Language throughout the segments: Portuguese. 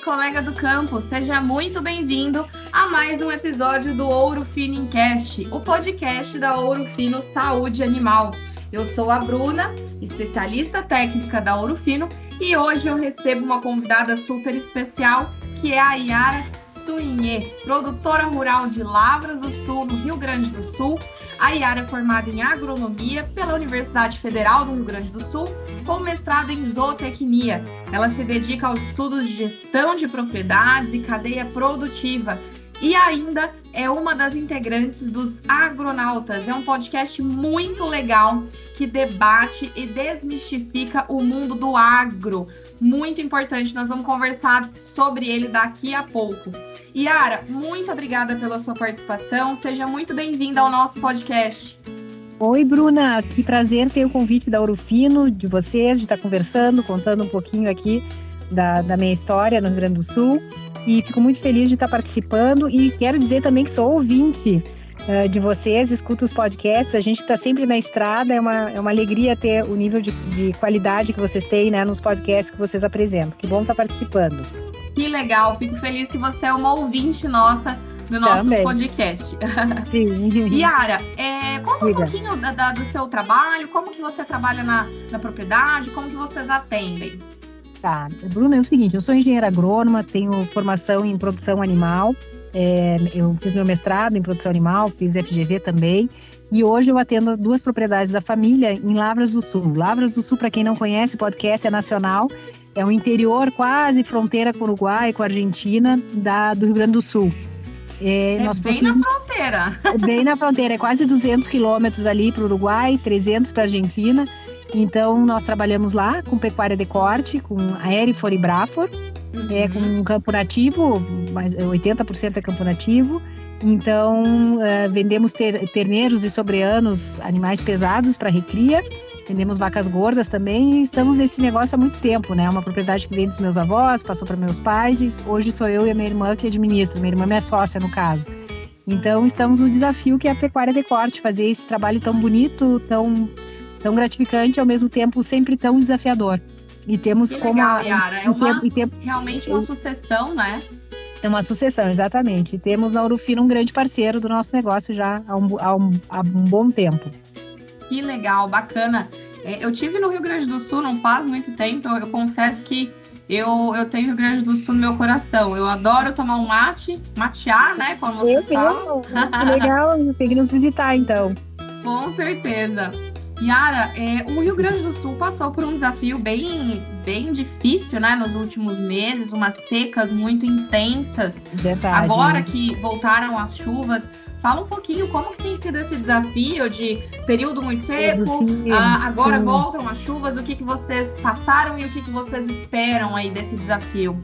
colega do campo, seja muito bem-vindo a mais um episódio do Ouro Fino Incast, o podcast da Ouro Fino Saúde Animal. Eu sou a Bruna, especialista técnica da Ouro Fino, e hoje eu recebo uma convidada super especial, que é a Yara Suinê, produtora rural de Lavras do Sul, no Rio Grande do Sul, a Yara é formada em agronomia pela Universidade Federal do Rio Grande do Sul, com mestrado em zootecnia. Ela se dedica aos estudos de gestão de propriedades e cadeia produtiva e ainda é uma das integrantes dos Agronautas. É um podcast muito legal que debate e desmistifica o mundo do agro. Muito importante, nós vamos conversar sobre ele daqui a pouco. Yara, muito obrigada pela sua participação. Seja muito bem-vinda ao nosso podcast. Oi, Bruna. Que prazer ter o convite da Orofino, de vocês, de estar conversando, contando um pouquinho aqui da, da minha história no Rio Grande do Sul. E fico muito feliz de estar participando e quero dizer também que sou ouvinte uh, de vocês, escuto os podcasts, a gente está sempre na estrada, é uma, é uma alegria ter o nível de, de qualidade que vocês têm né, nos podcasts que vocês apresentam. Que bom estar participando. Que legal, fico feliz que você é uma ouvinte nossa do nosso Também. podcast. Sim. Yara, é, conta Diga. um pouquinho da, da, do seu trabalho, como que você trabalha na, na propriedade, como que vocês atendem. Tá, Bruna, é o seguinte, eu sou engenheira agrônoma, tenho formação em produção animal, é, eu fiz meu mestrado em produção animal, fiz FGV também, e hoje eu atendo duas propriedades da família em Lavras do Sul. Lavras do Sul, para quem não conhece, o podcast é nacional é o interior, quase fronteira com o Uruguai, com a Argentina, da, do Rio Grande do Sul. É, é bem na fronteira. É bem na fronteira, é quase 200 quilômetros ali para o Uruguai, 300 para a Argentina. Então, nós trabalhamos lá com pecuária de corte, com Aerifor e Brafor, uhum. é, com um campo nativo, mas 80% é campo nativo. Então, uh, vendemos ter, terneiros e sobreanos, animais pesados para recria vendemos vacas gordas também e estamos nesse negócio há muito tempo, né? É uma propriedade que vem dos meus avós, passou para meus pais e hoje sou eu e a minha irmã que administra. Minha irmã é minha sócia, no caso. Então, estamos no desafio que é a pecuária de corte, fazer esse trabalho tão bonito, tão, tão gratificante, ao mesmo tempo sempre tão desafiador. E temos que como legal, a, Yara. É uma, realmente uma sucessão, né? É uma sucessão, exatamente. E temos na Urufino um grande parceiro do nosso negócio já há um, há um, há um bom tempo. Que legal, bacana. É, eu tive no Rio Grande do Sul não faz muito tempo, eu, eu confesso que eu, eu tenho Rio Grande do Sul no meu coração. Eu adoro tomar um mate, matear, né? Como você eu, fala. Que legal, tem que nos visitar então. Com certeza. Yara, é, o Rio Grande do Sul passou por um desafio bem, bem difícil, né, nos últimos meses, umas secas muito intensas. Verdade. Agora que voltaram as chuvas, Fala um pouquinho como que tem sido esse desafio de período muito seco, ah, agora sim. voltam as chuvas, o que, que vocês passaram e o que, que vocês esperam aí desse desafio?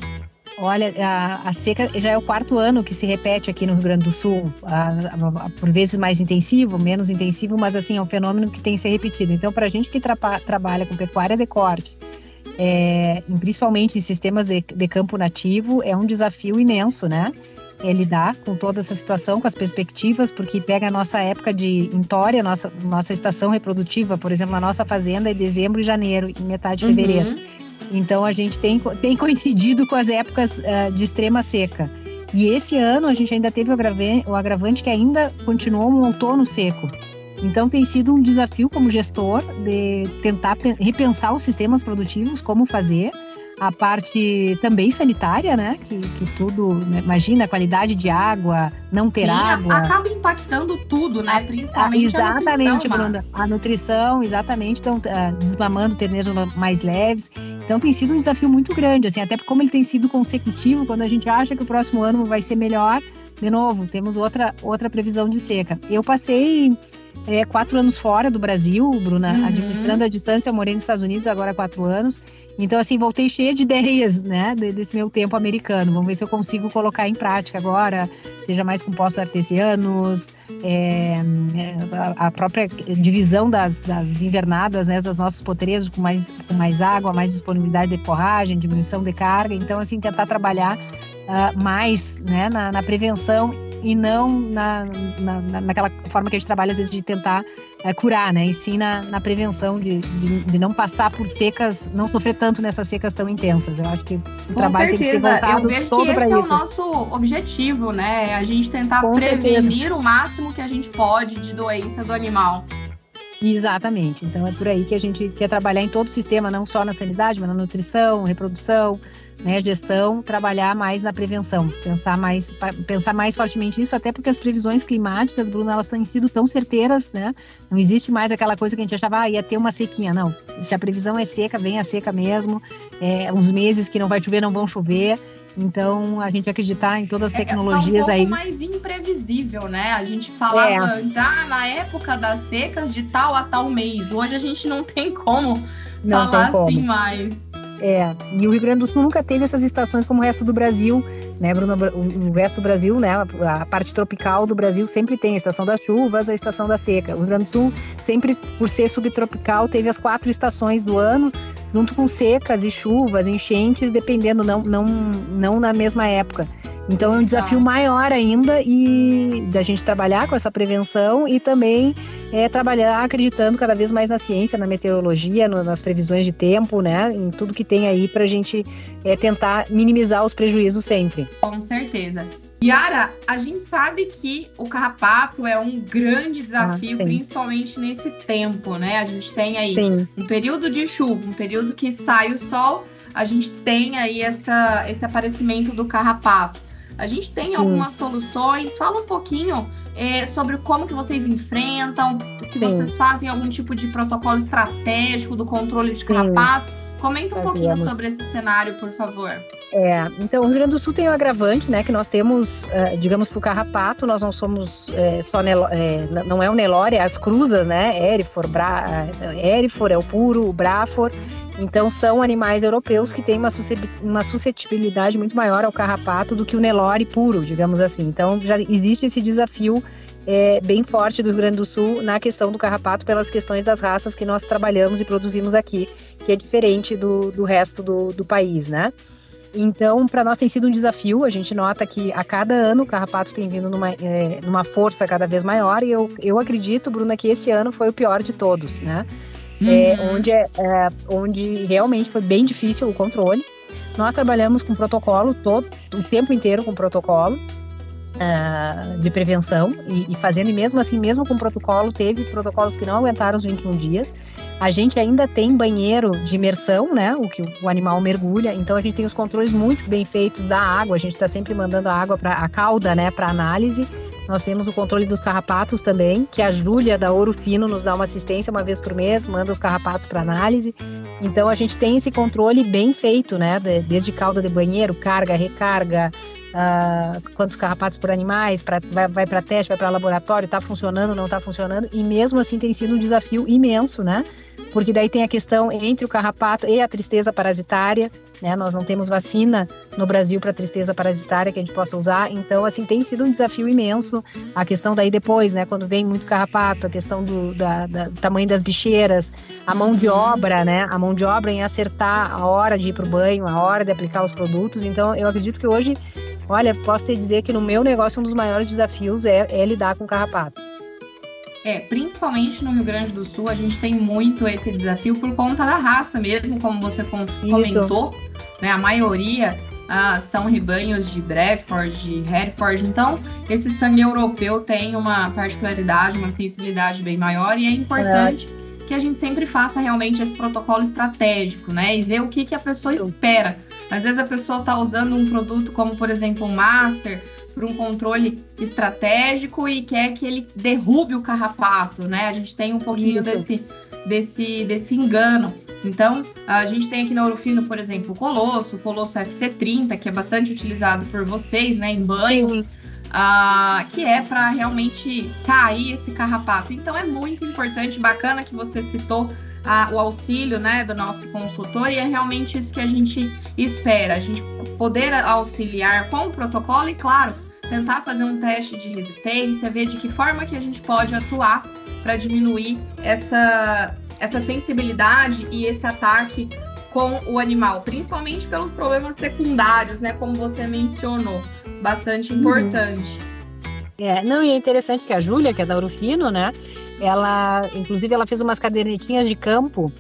Olha, a, a, seca já é o quarto ano que se repete aqui no Rio Grande do Sul, a, a, por vezes mais intensivo, menos intensivo, mas assim é um fenômeno que tem que ser repetido. Então, para a gente que tra trabalha com pecuária de corte, é, principalmente em sistemas de, de campo nativo, é um desafio imenso, né? É lidar com toda essa situação, com as perspectivas, porque pega a nossa época de entória, nossa, nossa estação reprodutiva, por exemplo, na nossa fazenda é dezembro e janeiro, e metade de fevereiro. Uhum. Então a gente tem, tem coincidido com as épocas uh, de extrema seca. E esse ano a gente ainda teve o agravante, o agravante que ainda continuou um outono seco. Então tem sido um desafio como gestor de tentar repensar os sistemas produtivos, como fazer, a parte também sanitária, né? Que, que tudo, né? imagina a qualidade de água, não ter Sim, água. Acaba impactando tudo, né? Principalmente ah, exatamente, a nutrição. Bruna. A nutrição, exatamente, estão uh, desmamando terneiros mais leves. Então tem sido um desafio muito grande, assim, até como ele tem sido consecutivo, quando a gente acha que o próximo ano vai ser melhor, de novo, temos outra, outra previsão de seca. Eu passei é, quatro anos fora do Brasil, Bruna, uhum. administrando a distância, eu morei nos Estados Unidos agora há quatro anos. Então, assim, voltei cheia de ideias, né, desse meu tempo americano. Vamos ver se eu consigo colocar em prática agora, seja mais compostos artesianos, é, é a própria divisão das, das invernadas, né, das nossos potrezos com mais, com mais água, mais disponibilidade de forragem, diminuição de carga. Então, assim, tentar trabalhar uh, mais, né, na, na prevenção e não na, na, naquela forma que a gente trabalha, às vezes, de tentar é, curar, né? E sim na, na prevenção de, de, de, não passar por secas, não sofrer tanto nessas secas tão intensas. Eu acho que o Com trabalho certeza. tem que ser voltado Eu vejo todo que esse para é isso. o nosso objetivo, né? A gente tentar Com prevenir certeza. o máximo que a gente pode de doença do animal. Exatamente. Então é por aí que a gente quer trabalhar em todo o sistema, não só na sanidade, mas na nutrição, reprodução, né, gestão, trabalhar mais na prevenção, pensar mais, pensar mais fortemente nisso, até porque as previsões climáticas, Bruna, elas têm sido tão certeiras, né? Não existe mais aquela coisa que a gente achava, ah, ia ter uma sequinha, não. Se a previsão é seca, vem a seca mesmo. É, uns meses que não vai chover, não vão chover. Então a gente acreditar em todas as É, tá um tecnologias pouco aí. mais imprevisível, né? A gente falava É. já na época das secas de tal a tal mês. Hoje a gente não tem como Não falar tem como. assim mais. É, e o Rio Grande do Sul nunca teve essas estações como o resto do Brasil, né, Bruno? O, resto do Brasil, né, a, parte tropical do Brasil sempre tem a estação das chuvas, a estação da seca. O Rio Grande do Sul, sempre por ser subtropical, teve as quatro estações do ano, junto com secas e chuvas, enchentes, dependendo, não, não, não na mesma época. Então é um desafio Tá. maior ainda e da gente trabalhar com essa prevenção e também é, trabalhar acreditando cada vez mais na ciência, na meteorologia, no- nas previsões de tempo, né? Em tudo que tem aí para a gente é, tentar minimizar os prejuízos sempre. Com certeza. Yara, a gente sabe que o carrapato é um grande desafio, Ah, principalmente nesse tempo, né? A gente tem aí Sim, um período de chuva, um período que sai o sol, a gente tem aí essa, esse aparecimento do carrapato. A gente tem Sim. algumas soluções. Fala um pouquinho é, sobre como que vocês enfrentam, se Sim. vocês fazem algum tipo de protocolo estratégico do controle de Sim. carrapato. Comenta um pouquinho Fazemos. sobre esse cenário, por favor. É, então o Rio Grande do Sul tem um agravante, né? Que nós temos, eh, digamos, para o carrapato, nós não somos eh, só Nelo- n- não é o Nelore, é as cruzas, né? Erifor, Bra, eh, Erifor é o puro, o Brafor. Então são animais europeus que têm uma, suscetibilidade muito maior ao carrapato do que o Nelore puro, digamos assim. Então já existe esse desafio eh, bem forte do Rio Grande do Sul na questão do carrapato pelas questões das raças que nós trabalhamos e produzimos aqui, que é diferente do, do resto do, do país, né? Então, para nós tem sido um desafio. A gente nota que a cada ano o carrapato tem vindo numa, é, numa força cada vez maior. E eu, eu acredito, Bruna, que esse ano foi o pior de todos, né? É, Uhum. onde, é, é, onde realmente foi bem difícil o controle. Nós trabalhamos com protocolo todo, o tempo inteiro com protocolo ah, de prevenção e, e fazendo, e mesmo assim, mesmo com protocolo, teve protocolos que não aguentaram os 21 dias. A gente ainda tem banheiro de imersão, né? O que o animal mergulha. Então a gente tem os controles muito bem feitos da água. A gente está sempre mandando a água para a cauda, né? Para análise. Nós temos o controle dos carrapatos também, que a Júlia da Ouro Fino nos dá uma assistência uma vez por mês, manda os carrapatos para análise. Então a gente tem esse controle bem feito, né? de- Desde cauda de banheiro, carga, recarga, ah, quantos carrapatos por animais, pra, vai, vai para teste, vai para laboratório, está funcionando, não está funcionando, e mesmo assim tem sido um desafio imenso, né? Porque daí tem a questão entre o carrapato e a tristeza parasitária, né? Nós não temos vacina no Brasil para tristeza parasitária que a gente possa usar, então assim tem sido um desafio imenso. A questão daí depois, né? Quando vem muito carrapato, a questão do, da, da- do tamanho das bicheiras, a mão de obra, né? A mão de obra em acertar a hora de ir para o banho, a hora de aplicar os produtos. Então eu acredito que hoje Olha, posso te dizer que no meu negócio um dos maiores desafios é, é lidar com carrapato. É, principalmente no Rio Grande do Sul, a gente tem muito esse desafio por conta da raça mesmo, como você com- comentou, né? A maioria ah, são rebanhos de Bradford, de Hereford, então esse sangue europeu tem uma particularidade, uma sensibilidade bem maior e é importante que a gente sempre faça realmente esse protocolo estratégico, né? E ver o que, que a pessoa espera. Às vezes a pessoa está usando um produto como, por exemplo, um Master para um controle estratégico e quer que ele derrube o carrapato, né? A gente tem um pouquinho Isso. desse, desse, desse engano. Então, a gente tem aqui na Ourofino, por exemplo, o Colosso, o Colosso FC30, que é bastante utilizado por vocês, né, em banho, ah, que é para realmente cair esse carrapato. Então, é muito importante, bacana que você citou ah, o auxílio, né, do nosso consultor e é realmente isso que a gente espera, a gente poder auxiliar com o protocolo e, claro, tentar fazer um teste de resistência, ver de que forma que a gente pode atuar para diminuir essa, essa sensibilidade e esse ataque com o animal, principalmente pelos problemas secundários, né? Como você mencionou, bastante importante. É, não, e é interessante que a Júlia, que é da Urufino, né? Ela, inclusive, ela fez umas cadernetinhas de campo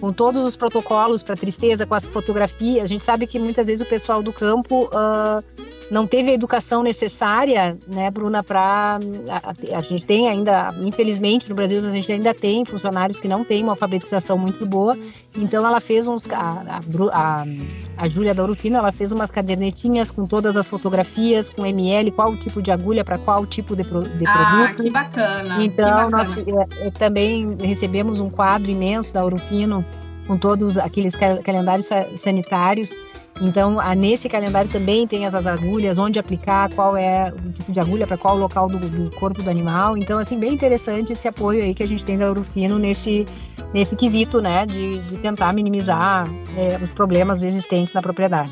com todos os protocolos para tristeza, com as fotografias. A gente sabe que muitas vezes o pessoal do campo uh, não teve a educação necessária, né, Bruna, para a, a, gente tem ainda, infelizmente no Brasil a gente ainda tem funcionários que não têm uma alfabetização muito boa, então ela fez uns, a, a, a Júlia da Urufino, ela fez umas cadernetinhas com todas as fotografias, com ml, qual tipo de agulha para qual tipo de, de ah, produto. que bacana. Então que nós é, é, também recebemos um quadro imenso da Urufino com todos aqueles calendários sanitários então, nesse calendário também tem essas agulhas, onde aplicar, qual é o tipo de agulha para qual local do, do, corpo do animal. Então, assim, bem interessante esse apoio aí que a gente tem da Urufino nesse, nesse quesito, né, de, de tentar minimizar é, os problemas existentes na propriedade.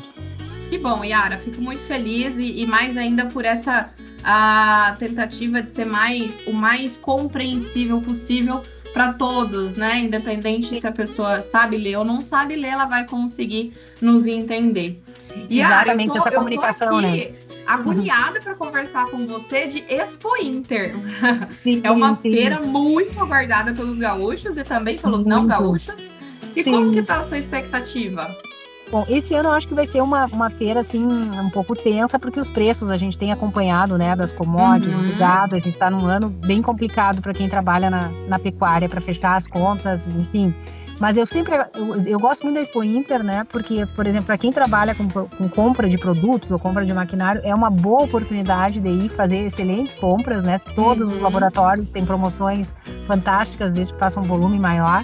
Que bom, Yara, fico muito feliz e, e mais ainda por essa a tentativa de ser mais o mais compreensível possível para todos, né? Independente se a pessoa sabe ler ou não sabe ler, ela vai conseguir nos entender. E Exatamente, tô, essa comunicação, né? Agoniada uhum. para conversar com você de Expo Inter. Sim, é uma sim. feira muito aguardada pelos gaúchos e também pelos muito. não gaúchos. E sim. como que tá a sua expectativa? Bom, esse ano eu acho que vai ser uma, uma feira assim um pouco tensa, porque os preços a gente tem acompanhado, né, das commodities, uhum. do gado, a gente está num ano bem complicado para quem trabalha na, na pecuária para fechar as contas, enfim. Mas eu sempre eu, eu, gosto muito da Expo Inter, né? Porque, por exemplo, para quem trabalha com, com, compra de produtos ou compra de maquinário, é uma boa oportunidade de ir fazer excelentes compras, né? Todos uhum. os laboratórios têm promoções fantásticas desde que façam um volume maior.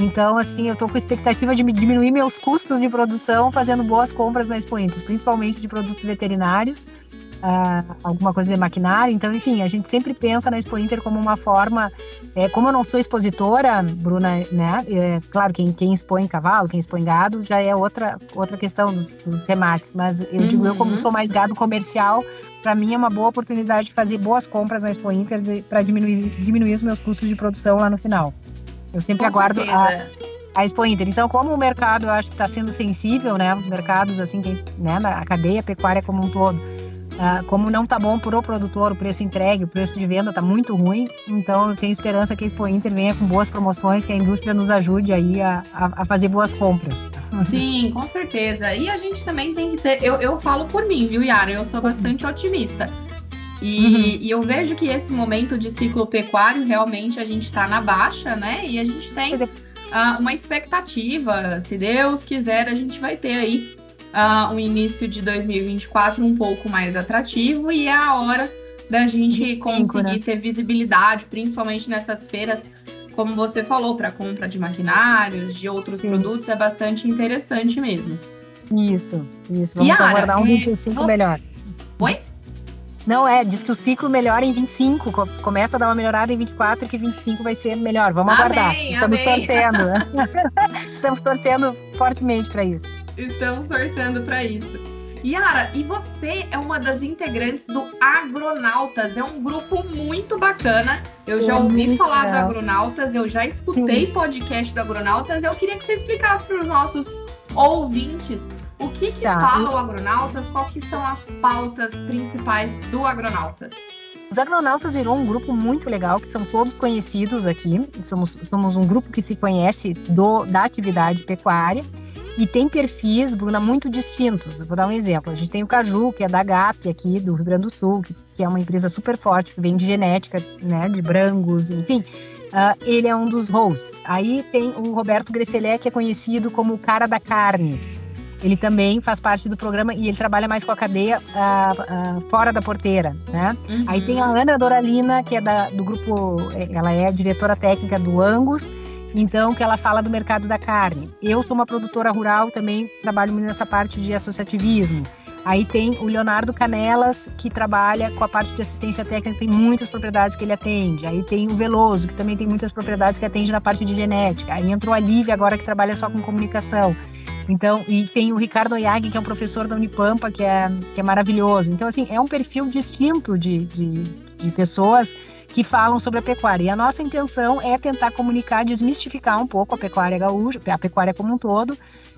Então, assim, eu estou com expectativa de diminuir meus custos de produção fazendo boas compras na Expo Inter, principalmente de produtos veterinários, uh, alguma coisa de maquinário. Então, enfim, a gente sempre pensa na Expo Inter como uma forma. É, como eu não sou expositora, Bruna, né? É, claro, quem, quem expõe cavalo, quem expõe gado, já é outra, outra questão dos, dos remates. Mas eu uhum. digo, eu, como uhum. sou mais gado comercial, para mim é uma boa oportunidade de fazer boas compras na Expo Inter para diminuir, diminuir os meus custos de produção lá no final. Eu sempre Com aguardo a, a Expo Inter. Então, como o mercado, eu acho que está sendo sensível, né? Os mercados, assim, tem, né? A cadeia pecuária como um todo. Uh, como não tá bom para o produtor, o preço entregue, o preço de venda tá muito ruim, então eu tenho esperança que a Expo Inter venha com boas promoções, que a indústria nos ajude aí a, a, a fazer boas compras. Sim, com certeza. E a gente também tem que ter, eu, eu falo por mim, viu, Yara? Eu sou bastante otimista. E, uhum. e, eu vejo que esse momento de ciclo pecuário realmente a gente está na baixa, né? E a gente tem uh, uma expectativa, se Deus quiser, a gente vai ter aí uh, um início de 2024 um pouco mais atrativo e é a hora da gente conseguir né? ter visibilidade, principalmente nessas feiras, como você falou, para compra de maquinários, de outros Sim. produtos, é bastante interessante mesmo. Isso, isso. Vamos aguardar um 25 é... melhor. Oi? Não, é, diz que o ciclo melhora em 25, começa a dar uma melhorada em 24 e que 25 vai ser melhor. Vamos amém, aguardar. Estamos amém. torcendo. Estamos torcendo fortemente para isso. Estamos torcendo para isso. Yara, e você é uma das integrantes do Agronautas. É um grupo muito bacana. Eu já ouvi falar do Agronautas, eu já escutei Sim. podcast do Agronautas. Eu queria que você explicasse para os nossos ouvintes o que, que tá. fala o Agronautas? Quais que são as pautas principais do Agronautas? Os Agronautas virou um grupo muito legal, que são todos conhecidos aqui. Somos, somos um grupo que se conhece do, da atividade pecuária e tem perfis, Bruna, muito distintos. Eu vou dar um exemplo. A gente tem o Caju, que é da GAP aqui do Rio Grande do Sul, que, que é uma empresa super forte, que vem de genética, né, de brangos, enfim. Uh, ele é um dos hosts. Aí tem o Roberto Gresselé, que é conhecido como o cara da carne ele também faz parte do programa e ele trabalha mais com a cadeia uh, uh, fora da porteira, né? Uhum. Aí tem a Ana Doralina, que é da, do grupo, ela é diretora técnica do Angus, então que ela fala do mercado da carne. Eu sou uma produtora rural, também trabalho nessa parte de associativismo. Aí tem o Leonardo Canelas, que trabalha com a parte de assistência técnica, tem muitas propriedades que ele atende. Aí tem o Veloso, que também tem muitas propriedades que atende na parte de genética. Aí entrou a Lívia agora, que trabalha só com comunicação. Então, e tem o Ricardo Oyag, que é um professor da Unipampa, que é, que é maravilhoso. Então, assim, é um perfil distinto de, de, de pessoas que falam sobre a pecuária. E a nossa intenção é tentar comunicar, desmistificar um pouco a pecuária gaúcha, a pecuária como um todo,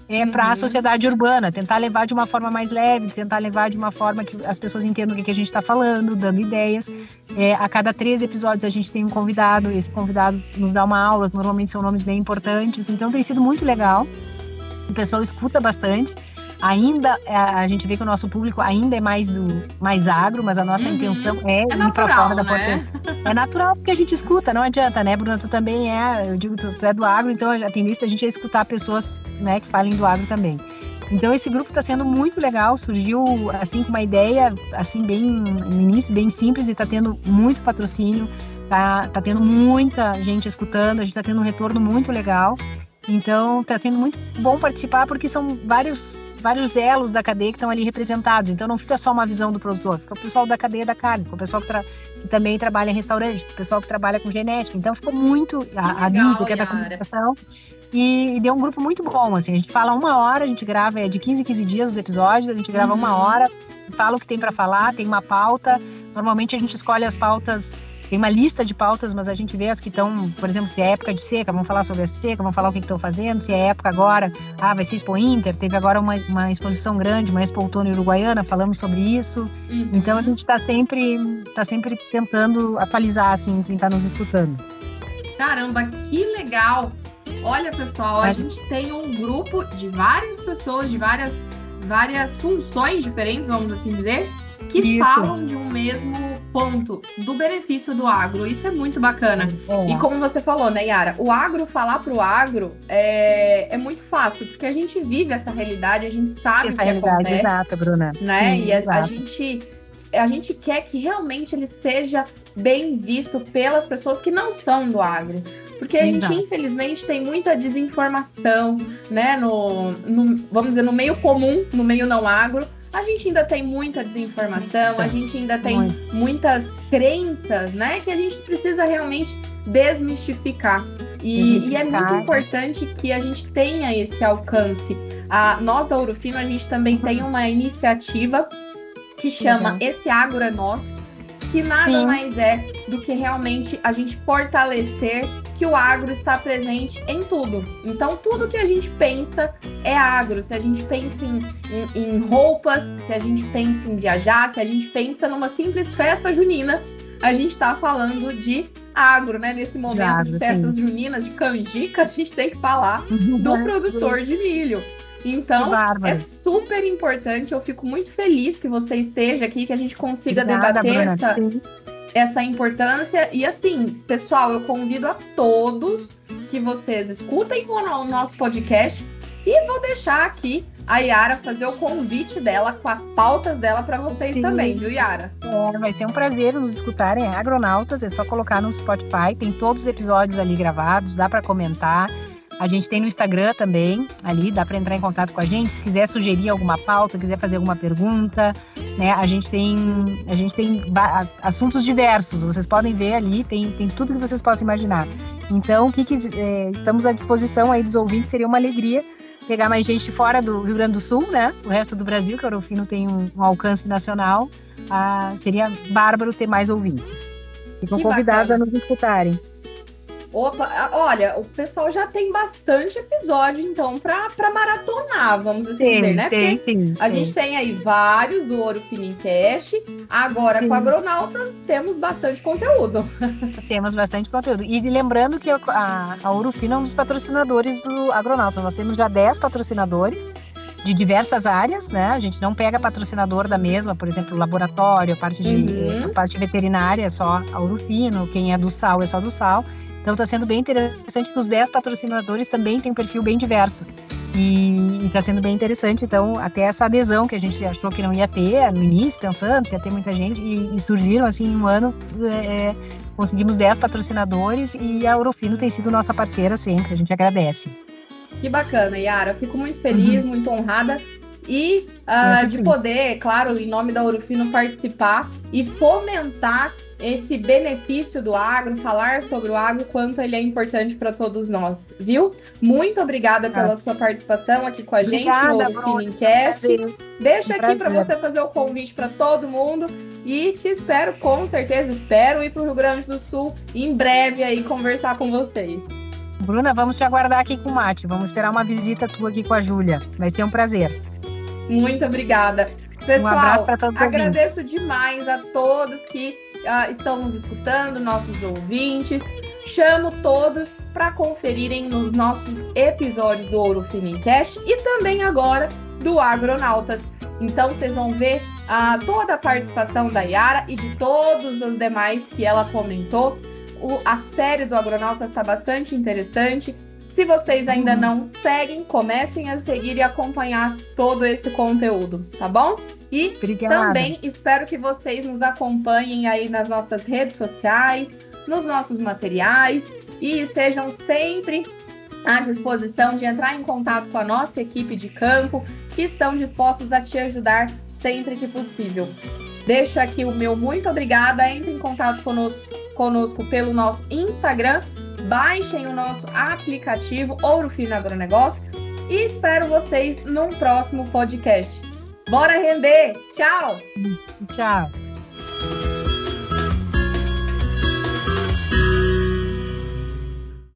é, para a uhum. sociedade urbana, tentar levar de uma forma mais leve, tentar levar de uma forma que as pessoas entendam o que, que a gente está falando, dando ideias. É, a cada três episódios a gente tem um convidado, esse convidado nos dá uma aula, normalmente são nomes bem importantes, então tem sido muito legal. O pessoal escuta bastante ainda é, a gente vê que o nosso público ainda é mais do mais agro, mas a nossa uhum. intenção é, é ir para fora da né? É natural porque a gente escuta, não adianta, né, Bruna? Tu também é, eu digo, tu, tu é do agro, então a tendência a gente é escutar pessoas, né, que falem do agro também. Então esse grupo está sendo muito legal, surgiu assim com uma ideia assim bem no início bem simples e está tendo muito patrocínio, tá, tá tendo muita gente escutando, a gente está tendo um retorno muito legal. Então está sendo muito bom participar porque são vários vários elos da cadeia que estão ali representados. Então não fica só uma visão do produtor, fica o pessoal da cadeia da carne, fica o pessoal que, que também trabalha em restaurante, o pessoal que trabalha com genética. Então ficou muito a, a que é da comunicação. E, e, deu um grupo muito bom, assim. A gente fala uma hora, a gente grava é de 15 em 15 dias os episódios, a gente grava uhum. uma hora, fala o que tem para falar, tem uma pauta. Normalmente a gente escolhe as pautas tem uma lista de pautas, mas a gente vê as que estão, por exemplo, se é época de seca, vamos falar sobre a seca, vamos falar o que estão fazendo, se é época agora, ah, vai ser Expo Inter, teve agora uma, uma exposição grande, uma Expo Outono Uruguaiana, falamos sobre isso. Uhum. Então a gente está sempre, tá sempre tentando atualizar, assim, quem está nos escutando. Caramba, que legal! Olha, pessoal, é. a gente tem um grupo de várias pessoas, de várias, várias funções diferentes, vamos assim dizer, que Isso. falam de um mesmo ponto do benefício do agro. Isso é muito bacana. E como você falou, né, Yara? O agro falar pro agro é, é muito fácil, porque a gente vive essa realidade, a gente sabe essa o que realidade, acontece. Exato, Bruna. Né? Sim, e a, a, gente a gente quer que realmente ele seja bem visto pelas pessoas que não são do agro. Porque a Exato. gente, infelizmente, tem muita desinformação, né? No, no, vamos dizer, no meio comum, no meio não agro a gente ainda tem muita desinformação, a gente ainda tem Muito. muitas crenças, né, que a gente precisa realmente desmistificar. E, desmistificar. e, é muito importante que a gente tenha esse alcance. A, nós da Ourofino, a gente também uhum. tem uma iniciativa que chama Esse Agro é Nosso, que nada Sim. mais é do que realmente a gente fortalecer que o agro está presente em tudo. Então, tudo que a gente pensa é agro. Se a gente pensa em, em, em roupas, se a gente pensa em viajar, se a gente pensa numa simples festa junina, a gente está falando de agro, né? Nesse momento de, agro, de festas sim. juninas, de canjica, a gente tem que falar do produtor de milho. Então, é super importante. Eu fico muito feliz que você esteja aqui, que a gente consiga Obrigada, debater Bruna, essa, essa importância. E assim, pessoal, eu convido a todos que vocês escutem o nosso podcast e vou deixar aqui a Yara fazer o convite dela com as pautas dela para vocês Sim. também, viu, Yara? É, vai ser um prazer nos escutarem. É Agronautas, é só colocar no Spotify, tem todos os episódios ali gravados, dá para comentar. A gente tem no Instagram também, ali, dá para entrar em contato com a gente. Se quiser sugerir alguma pauta, quiser fazer alguma pergunta, né? A gente tem, a gente tem assuntos diversos. Vocês podem ver ali, tem, tem tudo que vocês possam imaginar. Então, o que, que é, estamos à disposição aí dos ouvintes, seria uma alegria pegar mais gente fora do Rio Grande do Sul, né? O resto do Brasil, que o Orofino tem um, um alcance nacional. Ah, seria bárbaro ter mais ouvintes. Ficam convidados bacana. a nos escutarem. Opa, olha, o pessoal já tem bastante episódio, então, pra maratonar, vamos assim sim, dizer, né? Tem, Porque sim, a sim. gente tem aí vários do Ouro Finincast. Agora, sim. com Agronautas, temos bastante conteúdo. Temos bastante conteúdo. E lembrando que a, a Ouro Fino é um dos patrocinadores do Agronautas. Nós temos já 10 patrocinadores de diversas áreas, né? A gente não pega patrocinador da mesma, por exemplo, laboratório, a parte de uhum. a parte veterinária é só a Urufino, quem é do sal é só do sal. Então está sendo bem interessante que os 10 patrocinadores também têm um perfil bem diverso. E está sendo bem interessante, então, até essa adesão que a gente achou que não ia ter no início, pensando se ia ter muita gente, e, e surgiram assim em um ano, é, é conseguimos 10 patrocinadores e a Eurofino tem sido nossa parceira sempre, a gente agradece. Que bacana, Yara. Fico muito feliz, uhum. muito honrada e uh, de poder, claro, em nome da Urufino, participar e fomentar esse benefício do agro, falar sobre o agro, quanto ele é importante para todos nós, viu? Muito obrigada pela sua participação aqui com a obrigada, gente no Finincast. Deixa aqui para você fazer o convite para todo mundo e te espero, com certeza, espero ir para o Rio Grande do Sul em breve aí conversar com vocês. Bruna, vamos te aguardar aqui com o mate. Vamos esperar uma visita tua aqui com a Júlia. Vai ser um prazer. Muito obrigada. Pessoal, um abraço para todos agradeço ouvintes. demais a todos que uh, estão nos escutando, nossos ouvintes. Chamo todos para conferirem nos nossos episódios do Ouro Finincast e também agora do Agronautas. Então vocês vão ver uh, toda a participação da Yara e de todos os demais que ela comentou. O, a série do Agronautas está bastante interessante. Se vocês ainda não seguem, comecem a seguir e acompanhar todo esse conteúdo, tá bom? E Obrigada. também espero que vocês nos acompanhem aí nas nossas redes sociais, nos nossos materiais e estejam sempre à disposição de entrar em contato com a nossa equipe de campo, que estão dispostos a te ajudar sempre que possível. Deixo aqui o meu muito obrigada, entre em contato conosco, conosco pelo nosso Instagram, baixem o nosso aplicativo Ouro Fino Agronegócio e espero vocês num próximo podcast. Bora render! Tchau! Tchau!